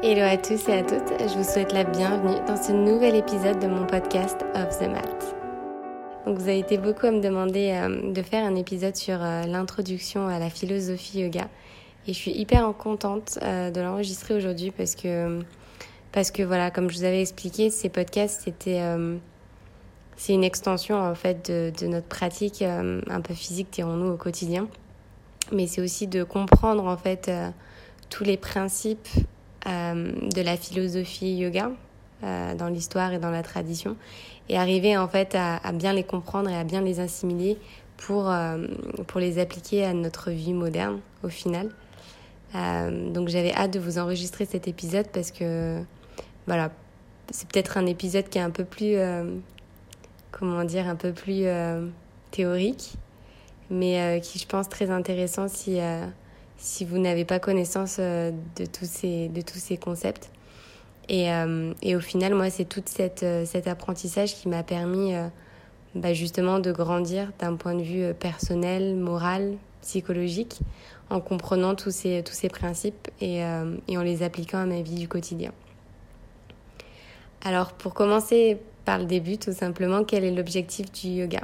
Hello à tous et à toutes, je vous souhaite la bienvenue dans ce nouvel épisode de mon podcast Off the Mat. Donc vous avez été beaucoup à me demander euh, de faire un épisode sur euh, l'introduction à la philosophie yoga. Et je suis hyper contente euh, de l'enregistrer aujourd'hui parce que parce que voilà, comme je vous avais expliqué, ces podcasts c'était c'est une extension en fait de, notre pratique un peu physique dirons-nous au quotidien, mais c'est aussi de comprendre en fait tous les principes de la philosophie yoga euh, dans l'histoire et dans la tradition et arriver en fait à, bien les comprendre et à bien les assimiler pour, euh, pour les appliquer à notre vie moderne au final. donc j'avais hâte de vous enregistrer cet épisode parce que voilà, c'est peut-être un épisode qui est un peu plus, comment dire, un peu plus théorique, mais qui je pense très intéressant si si vous n'avez pas connaissance euh, de tous ces, de tous ces concepts. Et, euh, et au final, moi, c'est tout cette, euh, cet apprentissage qui m'a permis bah, justement de grandir d'un point de vue personnel, moral, psychologique, en comprenant tous ces, tous ces principes et, et en les appliquant à ma vie du quotidien. Alors, pour commencer par le début, tout simplement, quel est l'objectif du yoga?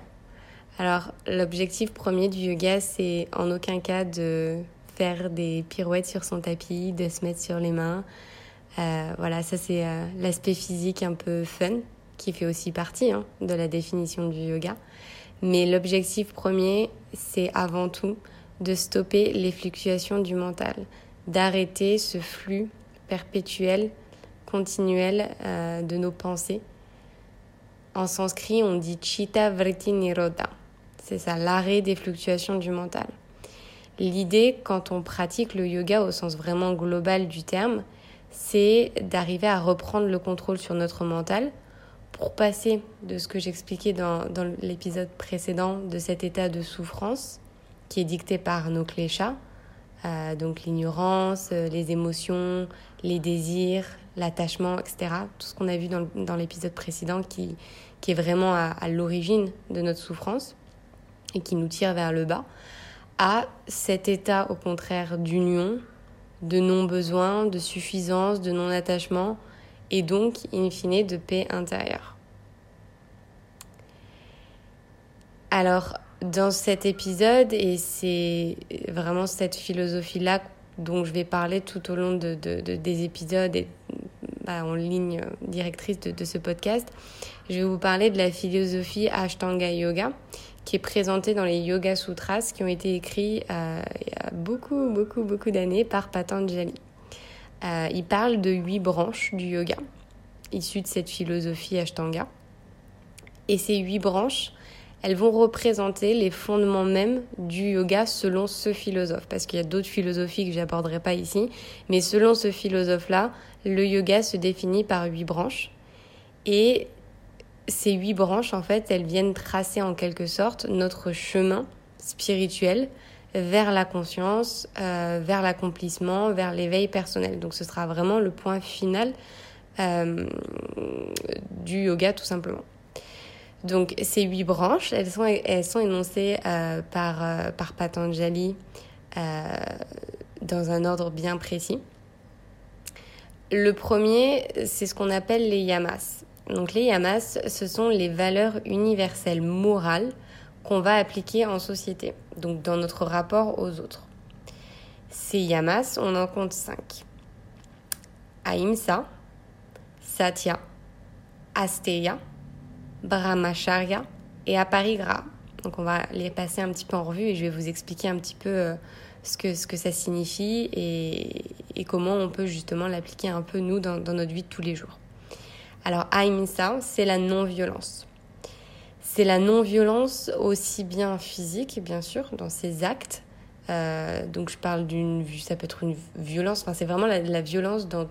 Alors, l'objectif premier du yoga, c'est en aucun cas de faire des pirouettes sur son tapis, de se mettre sur les mains. Euh, voilà, ça c'est euh, l'aspect physique un peu fun qui fait aussi partie hein, de la définition du yoga. Mais l'objectif premier, c'est avant tout de stopper les fluctuations du mental, d'arrêter ce flux perpétuel, continuel euh, de nos pensées. En sanskrit, on dit chitta vritti nirodha. C'est ça, l'arrêt des fluctuations du mental. L'idée, quand on pratique le yoga au sens vraiment global du terme, c'est d'arriver à reprendre le contrôle sur notre mental pour passer de ce que j'expliquais dans, dans l'épisode précédent de cet état de souffrance qui est dicté par nos cléchats, euh, donc l'ignorance, euh, les émotions, les désirs, l'attachement, etc. Tout ce qu'on a vu dans, dans l'épisode précédent qui, qui est vraiment à l'origine de notre souffrance et qui nous tire vers le bas à cet état au contraire d'union, de non-besoin, de suffisance, de non-attachement et donc, in fine, de paix intérieure. Alors, dans cet épisode, et c'est vraiment cette philosophie-là dont je vais parler tout au long de, des épisodes et bah, en ligne directrice de, de ce podcast, je vais vous parler de la philosophie Ashtanga Yoga, qui est présenté dans les Yoga Sutras qui ont été écrits euh, il y a beaucoup, beaucoup, beaucoup d'années par Patanjali. Euh, il parle de huit branches du yoga issues de cette philosophie Ashtanga. Et ces huit branches, elles vont représenter les fondements même du yoga selon ce philosophe. Parce qu'il y a d'autres philosophies que j'aborderai pas ici. Mais selon ce philosophe-là, le yoga se définit par huit branches. Et ces huit branches, en fait, elles viennent tracer en quelque sorte notre chemin spirituel vers la conscience, euh, vers l'accomplissement, vers l'éveil personnel. Donc ce sera vraiment le point final euh, du yoga tout simplement. Donc ces huit branches, elles sont, elles sont énoncées euh, par, par Patanjali dans un ordre bien précis. Le premier, c'est ce qu'on appelle les yamas. Donc les yamas, ce sont les valeurs universelles morales qu'on va appliquer en société, donc dans notre rapport aux autres. Ces yamas, on en compte cinq. Ahimsa, Satya, Asteya, Brahmacharya et Aparigraha. Donc on va les passer un petit peu en revue et je vais vous expliquer un petit peu euh, ce que, ce ça signifie et, comment on peut justement l'appliquer un peu nous dans notre vie de tous les jours. Alors Ahimsa, c'est la non-violence. C'est la non-violence aussi bien physique, bien sûr, dans ses actes. Euh, donc je parle d'une, ça peut être une violence, enfin c'est vraiment la, violence dans,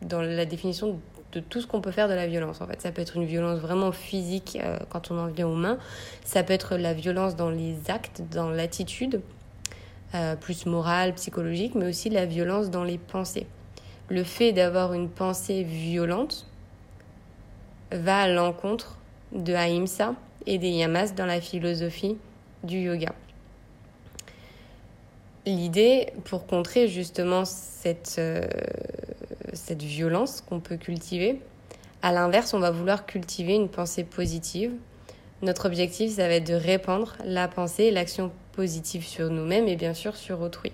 dans la définition de tout ce qu'on peut faire de la violence. En fait, ça peut être une violence vraiment physique euh, quand on en vient aux mains. Ça peut être la violence dans les actes, dans l'attitude, euh, plus morale, psychologique, mais aussi la violence dans les pensées. Le fait d'avoir une pensée violente, va à l'encontre de Ahimsa et des yamas dans la philosophie du yoga. L'idée, pour contrer justement cette, euh, cette violence qu'on peut cultiver. À l'inverse, on va vouloir cultiver une pensée positive. Notre objectif, ça va être de répandre la pensée et l'action positive sur nous-mêmes et bien sûr sur autrui.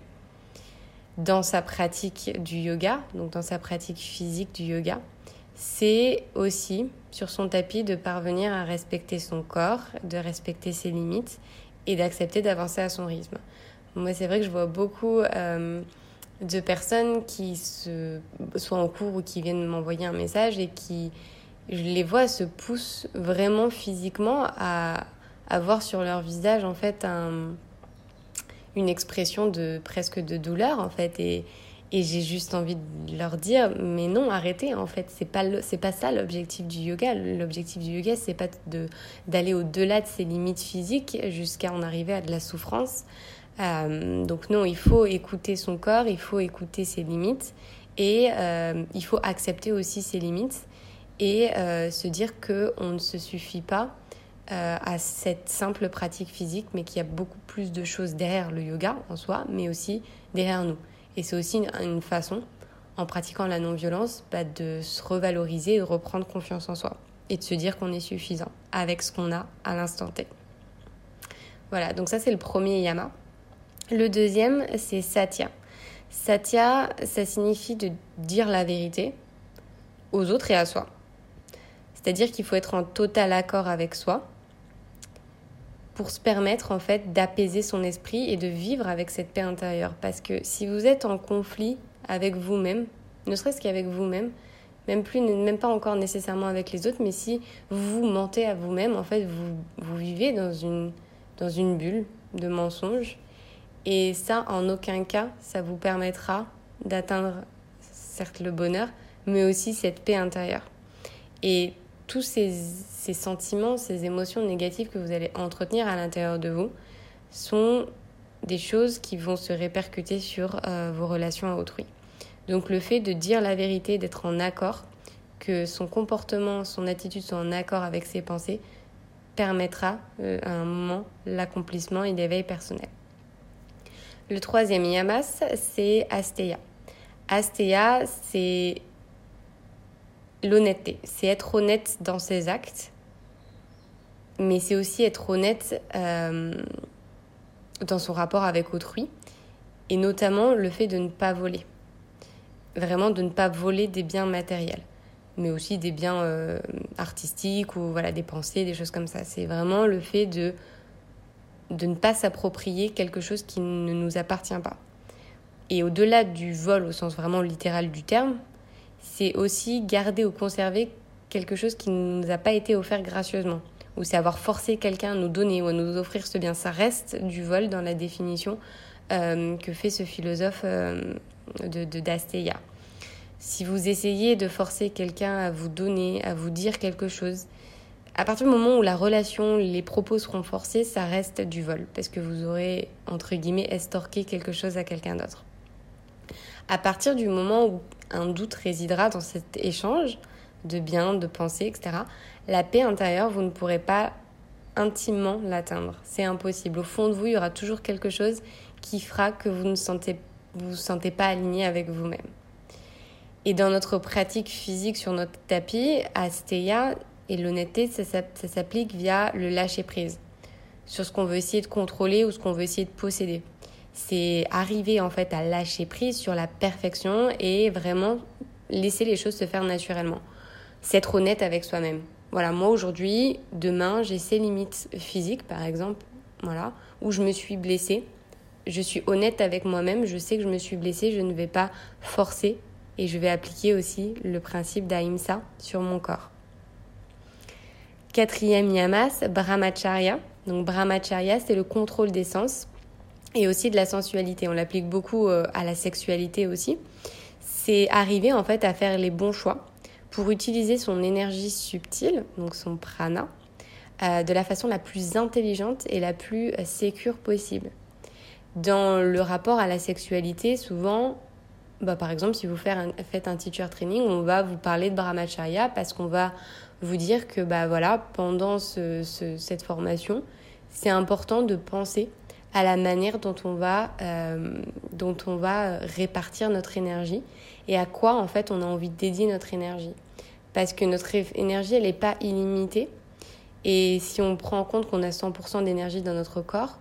Dans sa pratique du yoga, donc dans sa pratique physique du yoga, c'est aussi sur son tapis de parvenir à respecter son corps, de respecter ses limites et d'accepter d'avancer à son rythme. Moi, c'est vrai que je vois beaucoup euh, de personnes qui se, soit en cours ou qui viennent m'envoyer un message et qui, je les vois, se poussent vraiment physiquement à avoir sur leur visage en fait un, une expression de presque de douleur en fait et, et j'ai juste envie de leur dire, mais non, arrêtez, en fait, c'est pas, c'est pas ça l'objectif du yoga. L'objectif du yoga, c'est pas de, d'aller au-delà de ses limites physiques jusqu'à en arriver à de la souffrance. Euh, donc non, il faut écouter son corps, il faut écouter ses limites et euh, il faut accepter aussi ses limites et euh, se dire que on ne se suffit pas à cette simple pratique physique, mais qu'il y a beaucoup plus de choses derrière le yoga en soi, mais aussi derrière nous. Et c'est aussi une, façon, en pratiquant la non-violence, bah, de se revaloriser, de reprendre confiance en soi et de se dire qu'on est suffisant avec ce qu'on a à l'instant T. Voilà, donc ça c'est le premier yama. Le deuxième, c'est satya. Satya, ça signifie de dire la vérité aux autres et à soi. C'est-à-dire qu'il faut être en total accord avec soi pour se permettre en fait d'apaiser son esprit et de vivre avec cette paix intérieure. Parce que si vous êtes en conflit avec vous-même, ne serait-ce qu'avec vous-même, même plus, même pas encore nécessairement avec les autres, mais si vous mentez à vous-même, en fait, vous, vous vivez dans une, dans une bulle de mensonges. Et ça, en aucun cas, ça vous permettra d'atteindre certes le bonheur, mais aussi cette paix intérieure. Et tous ces, sentiments, ces émotions négatives que vous allez entretenir à l'intérieur de vous sont des choses qui vont se répercuter sur euh, vos relations à autrui. Donc le fait de dire la vérité, d'être en accord, que son comportement, son attitude soit en accord avec ses pensées, permettra euh, à un moment l'accomplissement et l'éveil personnel. Le troisième yamas, c'est Asteya. Asteya, c'est l'honnêteté. C'est être honnête dans ses actes, mais c'est aussi être honnête euh, dans son rapport avec autrui, et notamment le fait de ne pas voler. Vraiment de ne pas voler des biens matériels, mais aussi des biens euh, artistiques ou voilà des pensées, des choses comme ça. C'est vraiment le fait de de ne pas s'approprier quelque chose qui ne nous appartient pas. Et au-delà du vol au sens vraiment littéral du terme, c'est aussi garder ou conserver quelque chose qui ne nous a pas été offert gracieusement. Ou c'est avoir forcé quelqu'un à nous donner ou à nous offrir ce bien. Ça reste du vol dans la définition euh, que fait ce philosophe euh, de, d'Asteya. Si vous essayez de forcer quelqu'un à vous donner, à vous dire quelque chose, à partir du moment où la relation, les propos seront forcés, ça reste du vol, parce que vous aurez, entre guillemets, estorqué quelque chose à quelqu'un d'autre. À partir du moment où un doute résidera dans cet échange de biens, de pensées, etc., la paix intérieure, vous ne pourrez pas intimement l'atteindre. C'est impossible. Au fond de vous, il y aura toujours quelque chose qui fera que vous ne sentez, vous, sentez pas aligné avec vous-même. Et dans notre pratique physique sur notre tapis, Asteya et l'honnêteté, ça s'applique via le lâcher-prise sur ce qu'on veut essayer de contrôler ou ce qu'on veut essayer de posséder c'est arriver en fait à lâcher prise sur la perfection et vraiment laisser les choses se faire naturellement. C'est être honnête avec soi-même. Voilà, moi aujourd'hui, demain, j'ai ces limites physiques par exemple, voilà, où je me suis blessée. Je suis honnête avec moi-même, je sais que je me suis blessée, je ne vais pas forcer et je vais appliquer aussi le principe d'Ahimsa sur mon corps. Quatrième yamas, brahmacharya. Donc brahmacharya, c'est le contrôle des sens et aussi de la sensualité. On l'applique beaucoup euh, à la sexualité aussi. C'est arriver en fait à faire les bons choix pour utiliser son énergie subtile, donc son prana, euh, de la façon la plus intelligente et la plus euh, sécure possible. Dans le rapport à la sexualité, souvent, bah, par exemple, si vous faites un teacher training, on va vous parler de brahmacharya parce qu'on va vous dire que bah, voilà, pendant cette formation, c'est important de penser à la manière dont on va, euh, dont on va répartir notre énergie et à quoi en fait on a envie de dédier notre énergie. Parce que notre énergie, elle n'est pas illimitée. Et si on prend en compte qu'on a 100% d'énergie dans notre corps,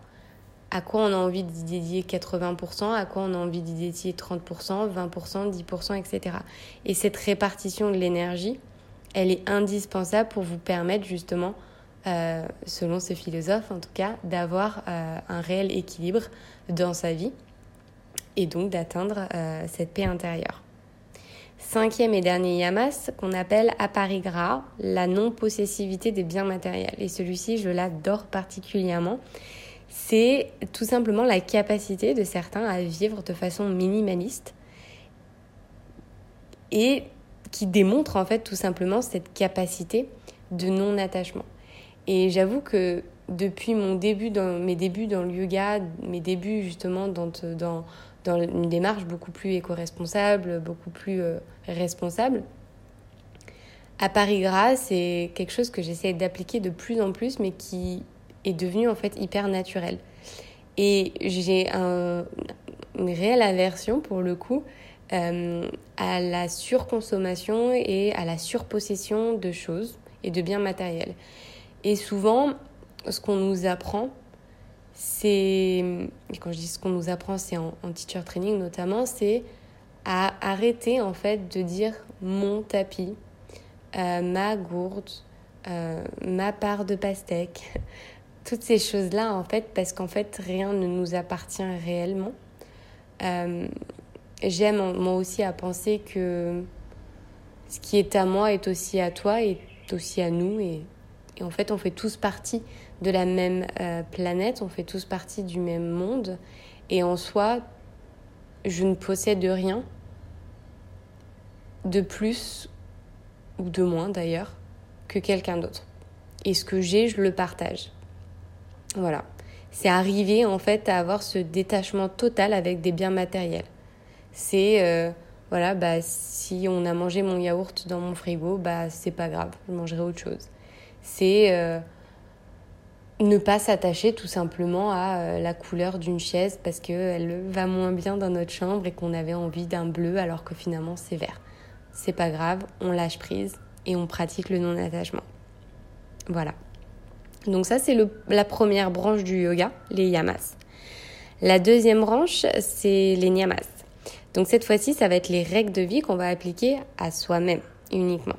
à quoi on a envie d'y dédier 80%, à quoi on a envie d'y dédier 30%, 20%, 10%, etc. Et cette répartition de l'énergie, elle est indispensable pour vous permettre justement euh, selon ce philosophe en tout cas, d'avoir euh, un réel équilibre dans sa vie et donc d'atteindre euh, cette paix intérieure. Cinquième et dernier yamas qu'on appelle aparigra, la non-possessivité des biens matériels. Et celui-ci, je l'adore particulièrement. C'est tout simplement la capacité de certains à vivre de façon minimaliste et qui démontre en fait tout simplement cette capacité de non-attachement. Et j'avoue que depuis mon début dans, mes débuts dans le yoga, mes débuts justement dans, une démarche beaucoup plus éco-responsable, beaucoup plus euh, responsable, à Paris Gras, c'est quelque chose que j'essaie d'appliquer de plus en plus, mais qui est devenu en fait hyper naturel. Et j'ai un, une réelle aversion pour le coup euh, à la surconsommation et à la surpossession de choses et de biens matériels. Et souvent, ce qu'on nous apprend, c'est, quand je dis ce qu'on nous apprend, c'est en, teacher training notamment, c'est à arrêter en fait de dire mon tapis, euh, ma gourde, euh, ma part de pastèque, toutes ces choses-là en fait, parce qu'en fait rien ne nous appartient réellement. Euh, j'aime moi aussi à penser que ce qui est à moi est aussi à toi, est aussi à nous et et en fait, on fait tous partie de la même euh, planète, on fait tous partie du même monde. Et en soi, je ne possède rien de plus ou de moins d'ailleurs que quelqu'un d'autre. Et ce que j'ai, je le partage. Voilà. C'est arriver en fait à avoir ce détachement total avec des biens matériels. C'est euh, voilà, bah si on a mangé mon yaourt dans mon frigo, bah c'est pas grave, je mangerai autre chose c'est euh, ne pas s'attacher tout simplement à euh, la couleur d'une chaise parce qu'elle va moins bien dans notre chambre et qu'on avait envie d'un bleu alors que finalement c'est vert. C'est pas grave, on lâche prise et on pratique le non-attachement. Voilà. Donc ça c'est la première branche du yoga, les yamas. La deuxième branche, c'est les niyamas. Donc cette fois-ci, ça va être les règles de vie qu'on va appliquer à soi-même uniquement.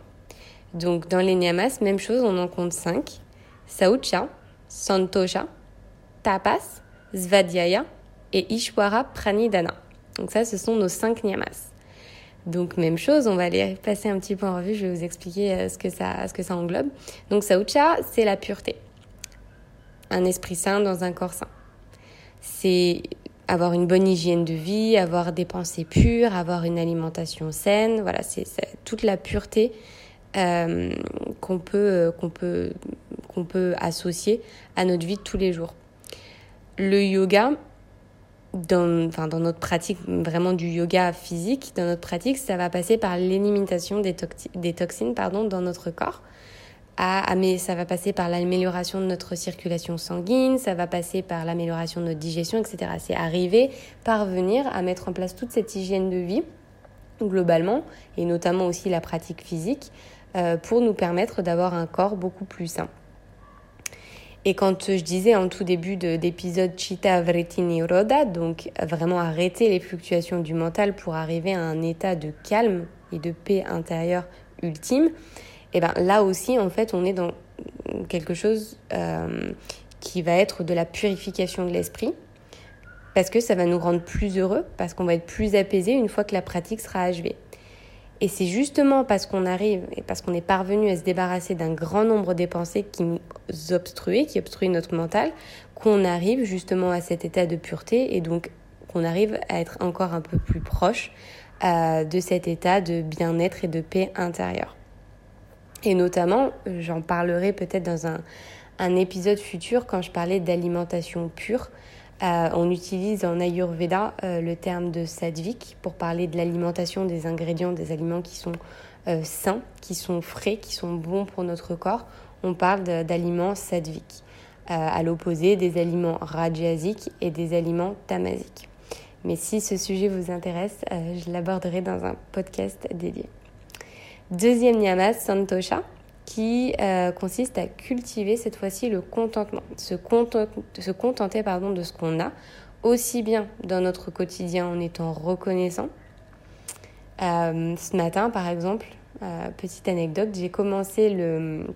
Donc dans les niyamas, même chose, on en compte cinq. Saucha, Santosha, Tapas, Svadhyaya et Ishwara Pranidhana. Donc ça, ce sont nos cinq niyamas. Donc même chose, on va aller passer un petit peu en revue, je vais vous expliquer euh, ce que ça, ce que ça englobe. Donc Saucha, c'est la pureté. Un esprit sain dans un corps sain. C'est avoir une bonne hygiène de vie, avoir des pensées pures, avoir une alimentation saine. Voilà, c'est toute la pureté euh, qu'on peut, euh, qu'on peut, qu'on peut associer à notre vie de tous les jours. Le yoga, dans, enfin, dans notre pratique vraiment du yoga physique, dans notre pratique, ça va passer par l'élimination des, des, toxines pardon, dans notre corps. À, mais ça va passer par l'amélioration de notre circulation sanguine, ça va passer par l'amélioration de notre digestion, etc. C'est arriver, parvenir à mettre en place toute cette hygiène de vie globalement, et notamment aussi la pratique physique, pour nous permettre d'avoir un corps beaucoup plus sain. Et quand je disais en tout début d'épisode Chitta Vretini Roda, donc vraiment arrêter les fluctuations du mental pour arriver à un état de calme et de paix intérieure ultime, et eh ben là aussi en fait on est dans quelque chose euh, qui va être de la purification de l'esprit, parce que ça va nous rendre plus heureux, parce qu'on va être plus apaisé une fois que la pratique sera achevée. Et c'est justement parce qu'on arrive et parce qu'on est parvenu à se débarrasser d'un grand nombre des pensées qui nous obstruaient, qui obstruaient notre mental, qu'on arrive justement à cet état de pureté et donc qu'on arrive à être encore un peu plus proche euh, de cet état de bien-être et de paix intérieure. Et notamment, j'en parlerai peut-être dans un, un épisode futur quand je parlais d'alimentation pure. Euh, on utilise en Ayurveda euh, le terme de sadvik pour parler de l'alimentation des ingrédients, des aliments qui sont euh, sains, qui sont frais, qui sont bons pour notre corps. On parle d'aliments sadvik. à l'opposé des aliments rajasiques et des aliments tamasiques. Mais si ce sujet vous intéresse, je l'aborderai dans un podcast dédié. Deuxième niyama, santosha, qui consiste à cultiver cette fois-ci le contentement, se, contenter pardon, de ce qu'on a, aussi bien dans notre quotidien en étant reconnaissant. Euh, ce matin, par exemple, euh, petite anecdote, j'ai commencé le,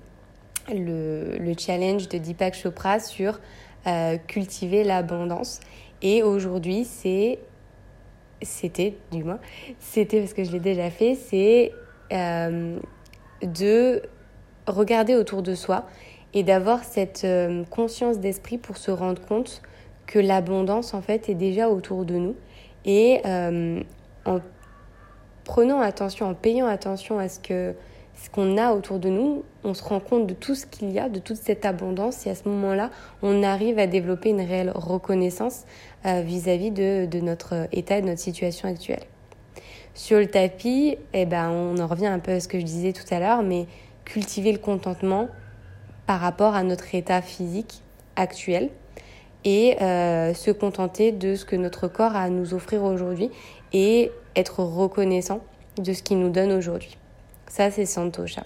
le, challenge de Deepak Chopra sur euh, cultiver l'abondance. Et aujourd'hui, c'est c'était du moins c'était parce que je l'ai déjà fait c'est de regarder autour de soi et d'avoir cette conscience d'esprit pour se rendre compte que l'abondance en fait est déjà autour de nous et euh, en prenant attention, en payant attention à ce que ce qu'on a autour de nous, on se rend compte de tout ce qu'il y a, de toute cette abondance, et à ce moment-là, on arrive à développer une réelle reconnaissance euh, vis-à-vis de, de, notre état, de notre situation actuelle. Sur le tapis, eh ben, on en revient un peu à ce que je disais tout à l'heure, mais cultiver le contentement par rapport à notre état physique actuel, et euh, se contenter de ce que notre corps a à nous offrir aujourd'hui et être reconnaissant de ce qu'il nous donne aujourd'hui. Ça, c'est Santosha.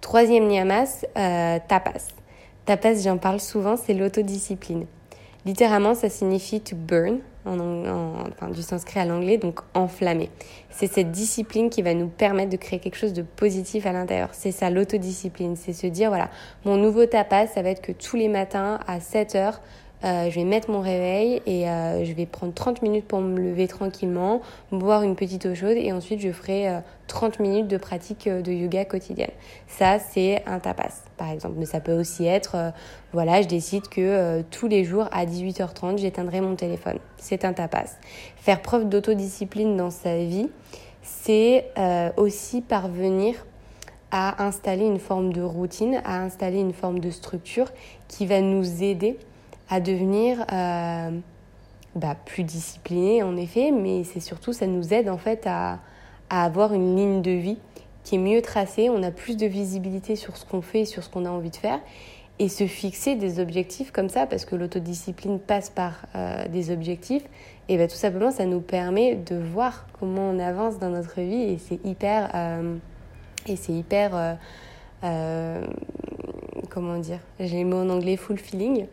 Troisième niyamas, euh, tapas. Tapas, j'en parle souvent, c'est l'autodiscipline. Littéralement, ça signifie to burn, en, du sanskrit à l'anglais, donc enflammer. C'est cette discipline qui va nous permettre de créer quelque chose de positif à l'intérieur. C'est ça l'autodiscipline, c'est se dire, voilà, mon nouveau tapas, ça va être que tous les matins à 7 heures, je vais mettre mon réveil et euh, je vais prendre 30 minutes pour me lever tranquillement, boire une petite eau chaude et ensuite je ferai 30 euh, minutes de pratique de yoga quotidienne. Ça, c'est un tapas, par exemple. Mais ça peut aussi être, voilà, je décide que tous les jours à 18h30, j'éteindrai mon téléphone. C'est un tapas. Faire preuve d'autodiscipline dans sa vie, c'est aussi parvenir à installer une forme de routine, à installer une forme de structure qui va nous aider à devenir euh, bah, plus discipliné en effet, mais c'est surtout ça nous aide en fait à, à, avoir une ligne de vie qui est mieux tracée, on a plus de visibilité sur ce qu'on fait sur ce qu'on a envie de faire. Et se fixer des objectifs comme ça parce que l'autodiscipline passe par euh, des objectifs et bah, tout simplement ça nous permet de voir comment on avance dans notre vie et c'est hyper euh, et c'est hyper comment dire j'ai le mot en anglais full feeling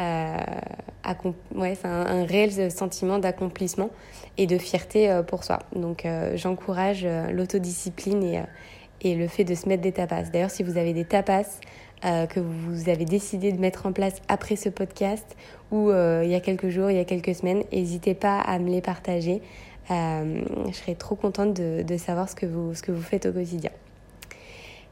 ouais, c'est un, réel sentiment d'accomplissement et de fierté euh, pour soi. Donc euh, j'encourage l'autodiscipline et, le fait de se mettre des tapas. D'ailleurs, si vous avez des tapas que vous avez décidé de mettre en place après ce podcast ou il y a quelques jours, il y a quelques semaines, n'hésitez pas à me les partager. je serais trop contente de, savoir ce que, vous, faites au quotidien.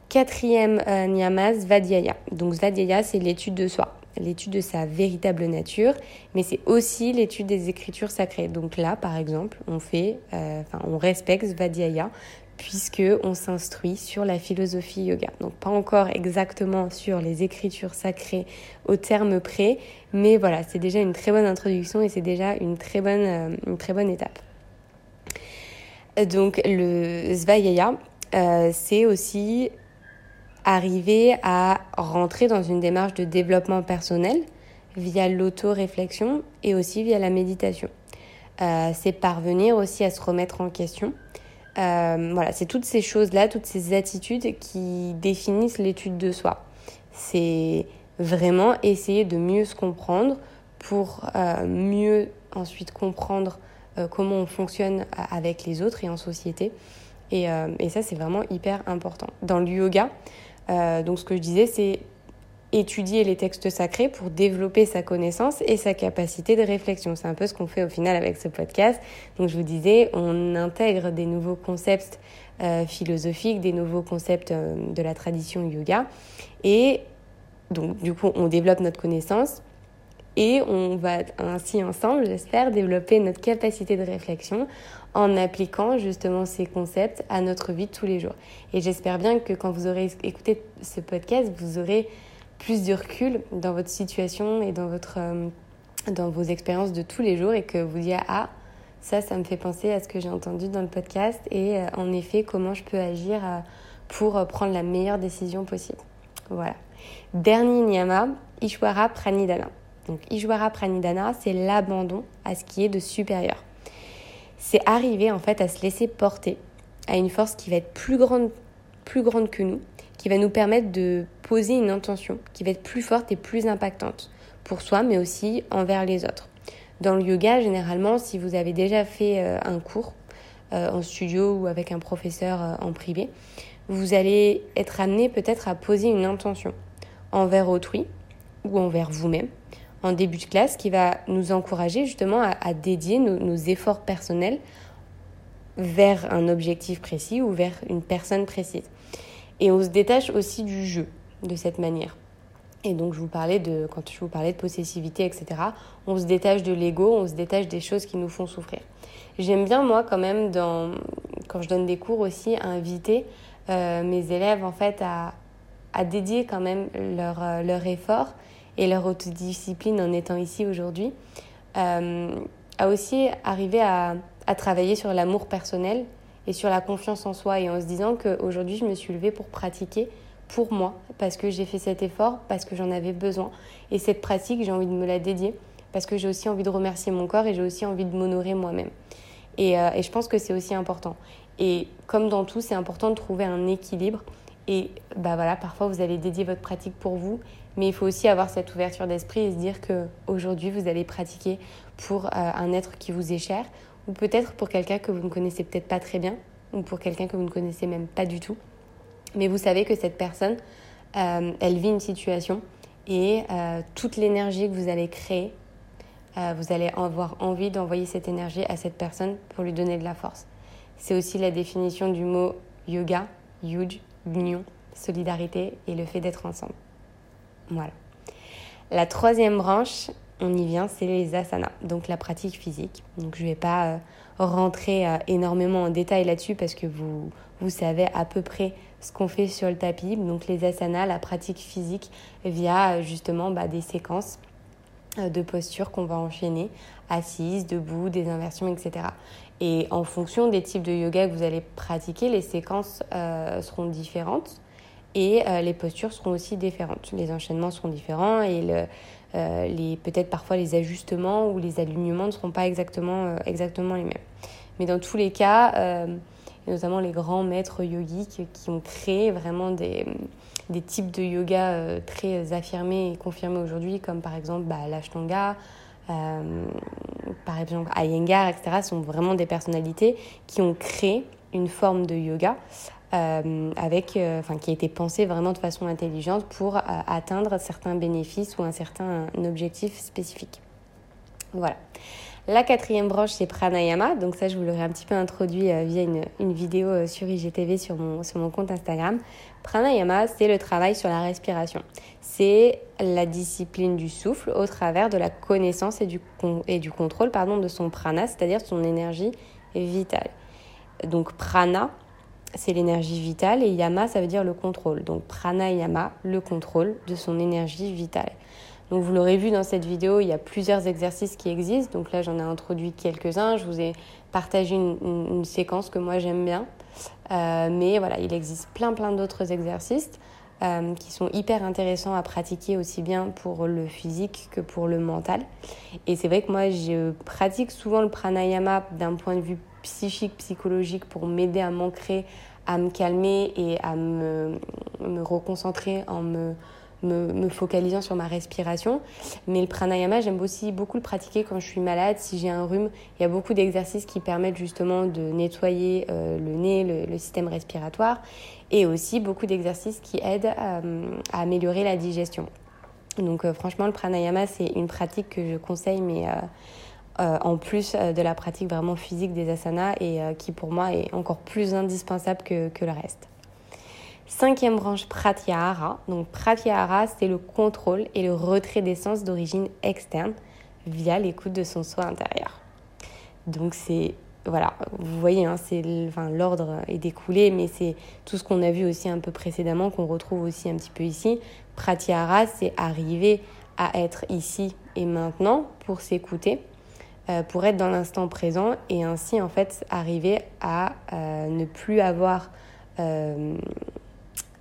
Quatrième niyamas, Svadhyaya. Donc Svadhyaya, c'est l'étude de soi l'étude de sa véritable nature, mais c'est aussi l'étude des écritures sacrées. Donc là, par exemple, on fait, euh, on respecte Svadhyaya puisque on s'instruit sur la philosophie yoga. Donc pas encore exactement sur les écritures sacrées au terme près, mais voilà, c'est déjà une très bonne introduction et c'est déjà une très bonne, euh, étape. Donc le Svadhyaya, euh, c'est aussi arriver à rentrer dans une démarche de développement personnel via l'auto-réflexion et aussi via la méditation. Euh, c'est parvenir aussi à se remettre en question. Euh, voilà, c'est toutes ces choses-là, toutes ces attitudes qui définissent l'étude de soi. C'est vraiment essayer de mieux se comprendre pour euh, mieux ensuite comprendre comment on fonctionne avec les autres et en société. Et, et ça, c'est vraiment hyper important. Dans le yoga, euh, donc ce que je disais, c'est étudier les textes sacrés pour développer sa connaissance et sa capacité de réflexion. C'est un peu ce qu'on fait au final avec ce podcast. Donc je vous disais, on intègre des nouveaux concepts euh, philosophiques, des nouveaux concepts euh, de la tradition yoga. Et donc du coup, on développe notre connaissance et on va ainsi ensemble, j'espère, développer notre capacité de réflexion en appliquant justement ces concepts à notre vie de tous les jours. Et j'espère bien que quand vous aurez écouté ce podcast, vous aurez plus de recul dans votre situation et dans, votre, euh, dans vos expériences de tous les jours et que vous dites Ah, ça, ça me fait penser à ce que j'ai entendu dans le podcast et euh, en effet, comment je peux agir euh, pour prendre la meilleure décision possible. Voilà. Dernier niyama, Ishwara Pranidhana. Donc Ishwara Pranidhana, c'est l'abandon à ce qui est de supérieur. C'est arriver en fait à se laisser porter à une force qui va être plus grande, plus grande que nous, qui va nous permettre de poser une intention qui va être plus forte et plus impactante pour soi, mais aussi envers les autres. Dans le yoga, généralement, si vous avez déjà fait euh, un cours euh, en studio ou avec un professeur euh, en privé, vous allez être amené peut-être à poser une intention envers autrui ou envers vous-même en début de classe qui va nous encourager justement à, dédier nos, efforts personnels vers un objectif précis ou vers une personne précise. Et on se détache aussi du jeu de cette manière. Et donc je vous parlais de quand je vous parlais de possessivité, etc. On se détache de l'ego, on se détache des choses qui nous font souffrir. J'aime bien moi quand même quand je donne des cours aussi inviter euh, mes élèves en fait à, à dédier quand même leur, euh, leur effort et leur autodiscipline en étant ici aujourd'hui, euh, à aussi arriver à, à travailler sur l'amour personnel et sur la confiance en soi et en se disant qu'aujourd'hui je me suis levée pour pratiquer pour moi, parce que j'ai fait cet effort, parce que j'en avais besoin. Et cette pratique, j'ai envie de me la dédier, parce que j'ai aussi envie de remercier mon corps et j'ai aussi envie de m'honorer moi-même. Et, euh, et, je pense que c'est aussi important. Et comme dans tout, c'est important de trouver un équilibre. Et bah voilà, parfois vous allez dédier votre pratique pour vous, mais il faut aussi avoir cette ouverture d'esprit et se dire que aujourd'hui vous allez pratiquer pour euh, un être qui vous est cher, ou peut-être pour quelqu'un que vous ne connaissez peut-être pas très bien, ou pour quelqu'un que vous ne connaissez même pas du tout. Mais vous savez que cette personne, euh, elle vit une situation et euh, toute l'énergie que vous allez créer, vous allez avoir envie d'envoyer cette énergie à cette personne pour lui donner de la force. C'est aussi la définition du mot yoga, yuj, l'union, solidarité et le fait d'être ensemble. Voilà. La troisième branche, on y vient, c'est les asanas, donc la pratique physique. Donc je ne vais pas euh, rentrer euh, énormément en détail là-dessus parce que vous, vous savez à peu près ce qu'on fait sur le tapis. Donc les asanas, la pratique physique via justement bah, des séquences euh, de postures qu'on va enchaîner, assises, debout, des inversions, etc. Et en fonction des types de yoga que vous allez pratiquer, les séquences seront différentes et euh, les postures seront aussi différentes. Les enchaînements seront différents et euh, les, peut-être parfois les ajustements ou les alignements ne seront pas exactement, euh, les mêmes. Mais dans tous les cas, notamment les grands maîtres yogiques qui ont créé vraiment des, des types de yoga très affirmés et confirmés aujourd'hui, comme par exemple bah, l'Ashtanga, par exemple Iyengar, etc., sont vraiment des personnalités qui ont créé une forme de yoga euh, avec, euh, enfin, qui a été pensé vraiment de façon intelligente pour euh, atteindre certains bénéfices ou un certain objectif spécifique. Voilà. La quatrième branche, c'est pranayama. Donc ça, je vous l'aurais un petit peu introduit via une, une, vidéo sur IGTV sur mon, sur mon compte Instagram. Pranayama, c'est le travail sur la respiration. C'est la discipline du souffle au travers de la connaissance et du, et du contrôle pardon, de son prana, c'est-à-dire son énergie vitale. Donc prana, c'est l'énergie vitale et yama, ça veut dire le contrôle. Donc pranayama, le contrôle de son énergie vitale. Donc vous l'aurez vu dans cette vidéo, il y a plusieurs exercices qui existent. Donc là, j'en ai introduit quelques-uns. Je vous ai partagé une, séquence que moi j'aime bien. Euh, mais voilà, il existe plein plein d'autres exercices euh, qui sont hyper intéressants à pratiquer aussi bien pour le physique que pour le mental. Et c'est vrai que moi, je pratique souvent le pranayama d'un point de vue psychique, psychologique pour m'aider à m'ancrer, à me calmer et à me, me reconcentrer en me, me, focalisant sur ma respiration. Mais le pranayama, j'aime aussi beaucoup le pratiquer quand je suis malade, si j'ai un rhume. Il y a beaucoup d'exercices qui permettent justement de nettoyer euh, le nez, le, système respiratoire, et aussi beaucoup d'exercices qui aident euh, à améliorer la digestion. Donc euh, franchement, le pranayama, c'est une pratique que je conseille, mais en plus euh, de la pratique vraiment physique des asanas et euh, qui pour moi est encore plus indispensable que, le reste. Cinquième branche pratyahara. Donc pratyahara, c'est le contrôle et le retrait d'essence d'origine externe via l'écoute de son soi intérieur. Donc c'est voilà, vous voyez, hein, c'est enfin, l'ordre est découlé, mais c'est tout ce qu'on a vu aussi un peu précédemment qu'on retrouve aussi un petit peu ici. Pratyahara, c'est arriver à être ici et maintenant pour s'écouter euh, pour être dans l'instant présent et ainsi en fait arriver à euh, ne plus avoir euh,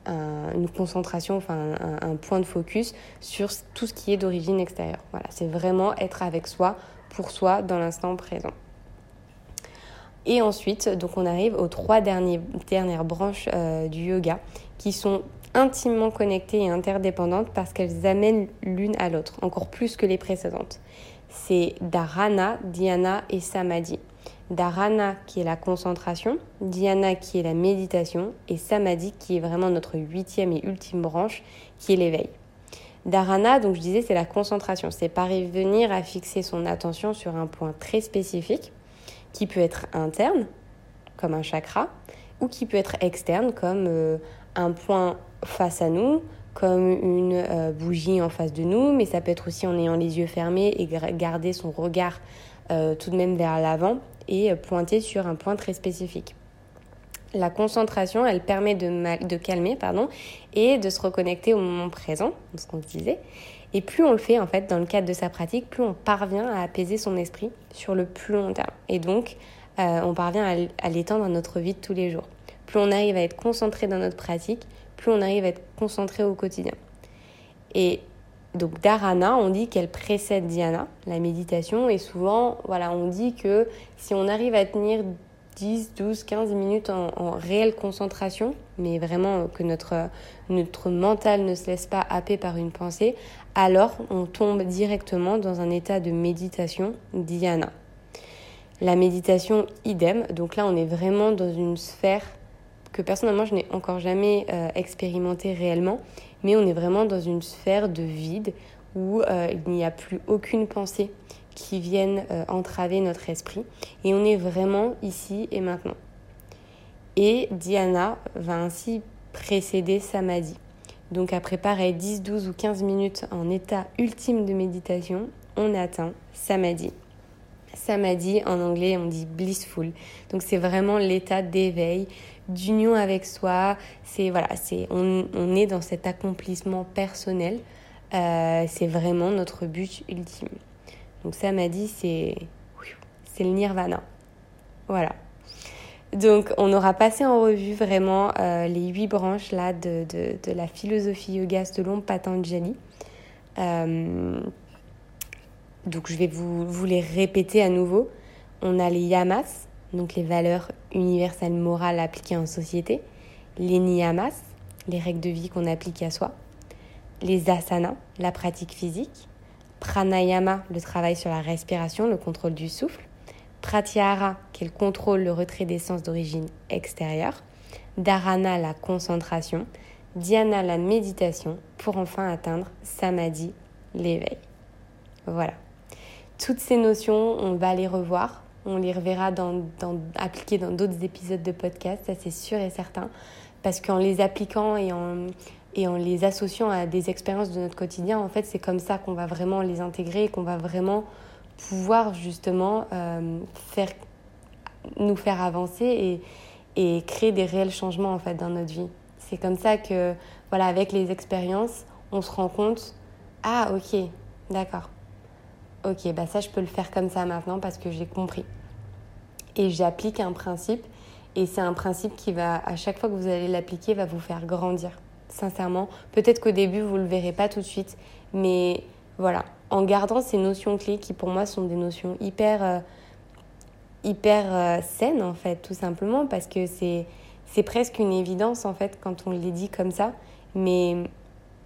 une concentration, un, point de focus sur tout ce qui est d'origine extérieure. Voilà, c'est vraiment être avec soi, pour soi, dans l'instant présent. Et ensuite, donc on arrive aux trois dernières branches euh, du yoga qui sont intimement connectées et interdépendantes parce qu'elles amènent l'une à l'autre, encore plus que les précédentes. C'est Dharana, Dhyana et Samadhi. Dharana qui est la concentration, Dhyana qui est la méditation et Samadhi qui est vraiment notre huitième et ultime branche qui est l'éveil. Dharana, donc je disais, c'est la concentration, c'est parvenir à fixer son attention sur un point très spécifique qui peut être interne, comme un chakra, ou qui peut être externe, comme euh, un point face à nous, comme une euh, bougie en face de nous, mais ça peut être aussi en ayant les yeux fermés et garder son regard euh, tout de même vers l'avant et pointer sur un point très spécifique. La concentration, elle permet de, calmer pardon, et de se reconnecter au moment présent, ce qu'on disait. Et plus on le fait, en fait, dans le cadre de sa pratique, plus on parvient à apaiser son esprit sur le plus long terme. Et donc, euh, on parvient à, l'étendre dans notre vie de tous les jours. Plus on arrive à être concentré dans notre pratique, plus on arrive à être concentré au quotidien. Et donc dharana, on dit qu'elle précède dhyana, la méditation, et souvent, voilà, on dit que si on arrive à tenir 10, 12, 15 minutes en, réelle concentration, mais vraiment que notre, notre mental ne se laisse pas happer par une pensée, alors on tombe directement dans un état de méditation dhyana. La méditation, idem. Donc là, on est vraiment dans une sphère que personnellement, je n'ai encore jamais euh, expérimenté réellement, mais on est vraiment dans une sphère de vide où euh, il n'y a plus aucune pensée qui vienne euh, entraver notre esprit. Et on est vraiment ici et maintenant. Et Diana va ainsi précéder Samadhi. Donc après pareil 10, 12 ou 15 minutes en état ultime de méditation, on atteint Samadhi. Samadhi en anglais on dit blissful. Donc c'est vraiment l'état d'éveil, d'union avec soi. C'est voilà, c'est on, est dans cet accomplissement personnel. Euh, c'est vraiment notre but ultime. Donc Samadhi c'est c'est le nirvana. Voilà. Donc, on aura passé en revue vraiment euh, les huit branches là de, de, la philosophie yoga selon Patanjali. Euh, donc, je vais vous, vous, les répéter à nouveau. On a les yamas, donc les valeurs universelles morales appliquées en société. Les niyamas, les règles de vie qu'on applique à soi. Les asanas, la pratique physique. Pranayama, le travail sur la respiration, le contrôle du souffle. Pratyahara, qui contrôle le retrait des sens d'origine extérieure, Dharana, la concentration, Dhyana, la méditation, pour enfin atteindre Samadhi, l'éveil. Voilà. Toutes ces notions, on va les revoir, on les reverra dans, dans, appliquées dans d'autres épisodes de podcast, ça c'est sûr et certain, parce qu'en les appliquant et en, et en les associant à des expériences de notre quotidien, en fait, c'est comme ça qu'on va vraiment les intégrer et qu'on va vraiment pouvoir justement euh, faire, nous faire avancer et, et, créer des réels changements en fait dans notre vie. C'est comme ça que, voilà, avec les expériences, on se rend compte, ah ok, d'accord, ok, bah ça je peux le faire comme ça maintenant parce que j'ai compris. Et j'applique un principe et c'est un principe qui va, à chaque fois que vous allez l'appliquer, va vous faire grandir. Sincèrement, peut-être qu'au début vous le verrez pas tout de suite, mais voilà, en gardant ces notions clés qui pour moi sont des notions hyper, euh, hyper euh, saines en fait, tout simplement, parce que c'est, c'est presque une évidence en fait quand on les dit comme ça. Mais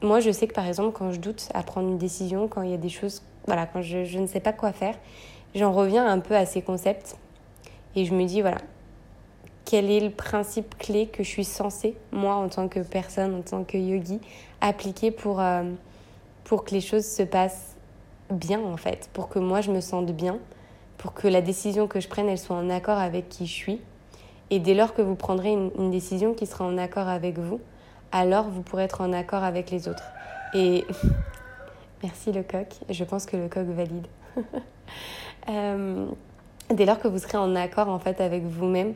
moi je sais que par exemple quand je doute à prendre une décision, quand il y a des choses, voilà, quand je, je ne sais pas quoi faire, j'en reviens un peu à ces concepts et je me dis voilà, quel est le principe clé que je suis censée, moi en tant que personne, en tant que yogi, appliquer pour, euh, pour que les choses se passent bien en fait, pour que moi je me sente bien, pour que la décision que je prenne elle soit en accord avec qui je suis. Et dès lors que vous prendrez une, décision qui sera en accord avec vous, alors vous pourrez être en accord avec les autres. Et merci le coq, je pense que le coq valide. Euh, dès lors que vous serez en accord en fait avec vous-même,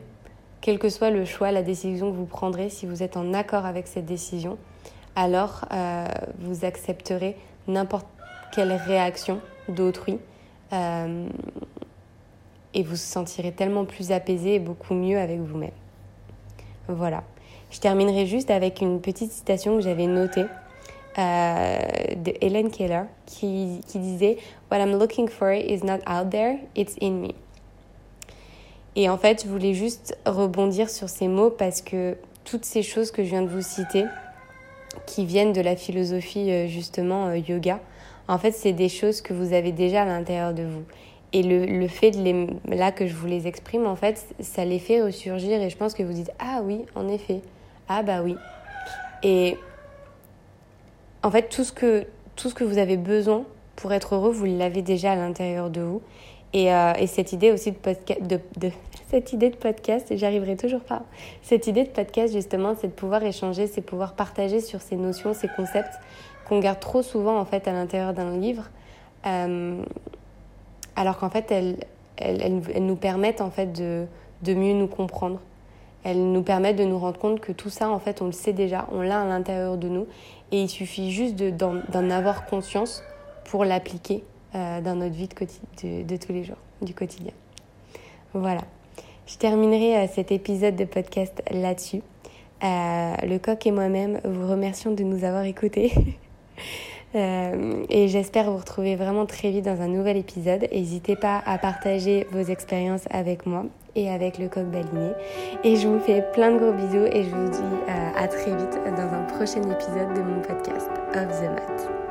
quel que soit le choix, la décision que vous prendrez, si vous êtes en accord avec cette décision, alors euh, vous accepterez n'importe quelle réaction d'autrui. Euh, et vous vous sentirez tellement plus apaisé et beaucoup mieux avec vous-même. Voilà. Je terminerai juste avec une petite citation que j'avais notée euh, de Helen Keller qui, qui disait What I'm looking for is not out there, it's in me. Et en fait, je voulais juste rebondir sur ces mots parce que toutes ces choses que je viens de vous citer, qui viennent de la philosophie euh, justement euh, yoga, en fait, c'est des choses que vous avez déjà à l'intérieur de vous. Et le, le, fait de les, là que je vous les exprime, en fait, ça les fait ressurgir et je pense que vous dites Ah oui, en effet. Ah bah oui. Et en fait, tout ce que, tout ce que vous avez besoin pour être heureux, vous l'avez déjà à l'intérieur de vous. Et, euh, et, cette idée aussi de, podcast, de, cette idée de podcast, j'arriverai toujours pas. Cette idée de podcast, justement, c'est de pouvoir échanger, c'est pouvoir partager sur ces notions, ces concepts qu'on garde trop souvent en fait à l'intérieur d'un livre. Euh, alors qu'en fait, elles, elles, elles, nous permettent en fait de, de mieux nous comprendre. Elles nous permettent de nous rendre compte que tout ça, en fait, on le sait déjà, on l'a à l'intérieur de nous, et il suffit juste d'en avoir conscience pour l'appliquer euh, dans notre vie de, tous les jours, du quotidien. Voilà. Je terminerai euh, cet épisode de podcast là-dessus. Euh, le coq et moi-même vous remercions de nous avoir écoutés. Euh, et j'espère vous retrouver vraiment très vite dans un nouvel épisode. N'hésitez pas à partager vos expériences avec moi et avec le coq baliné. Et je vous fais plein de gros bisous et je vous dis à très vite dans un prochain épisode de mon podcast Off the Mat.